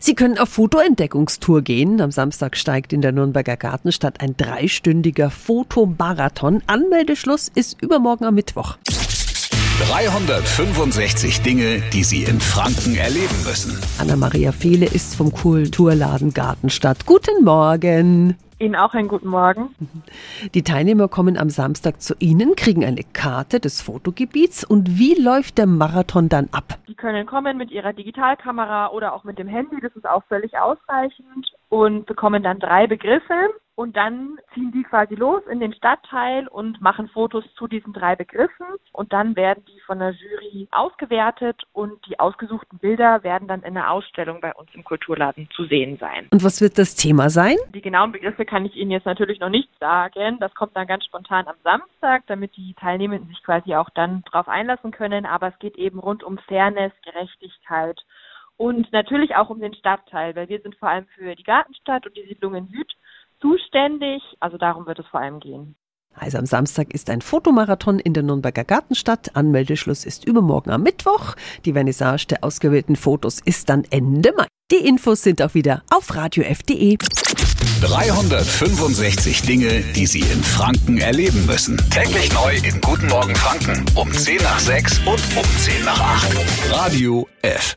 Sie können auf Fotoentdeckungstour gehen. Am Samstag steigt in der Nürnberger Gartenstadt ein dreistündiger Fotomarathon. Anmeldeschluss ist übermorgen am Mittwoch. 365 Dinge, die Sie in Franken erleben müssen. Anna-Maria Fehle ist vom Kulturladen Gartenstadt. Guten Morgen. Ihnen auch einen guten Morgen. Die Teilnehmer kommen am Samstag zu Ihnen, kriegen eine Karte des Fotogebiets. Und wie läuft der Marathon dann ab? Sie können kommen mit Ihrer Digitalkamera oder auch mit dem Handy, das ist auch völlig ausreichend, und bekommen dann drei Begriffe. Und dann ziehen die quasi los in den Stadtteil und machen Fotos zu diesen drei Begriffen. Und dann werden die von der Jury ausgewertet und die ausgesuchten Bilder werden dann in einer Ausstellung bei uns im Kulturladen zu sehen sein. Und was wird das Thema sein? Die genauen Begriffe kann ich Ihnen jetzt natürlich noch nicht sagen. Das kommt dann ganz spontan am Samstag, damit die Teilnehmenden sich quasi auch dann drauf einlassen können. Aber es geht eben rund um Fairness, Gerechtigkeit und natürlich auch um den Stadtteil, weil wir sind vor allem für die Gartenstadt und die Siedlungen Süd zuständig. Also darum wird es vor allem gehen. Also am Samstag ist ein Fotomarathon in der Nürnberger Gartenstadt. Anmeldeschluss ist übermorgen am Mittwoch. Die Vernissage der ausgewählten Fotos ist dann Ende Mai. Die Infos sind auch wieder auf radiof.de. 365 Dinge, die Sie in Franken erleben müssen. Täglich neu in Guten Morgen Franken um 10 nach 6 und um 10 nach 8. Radio F.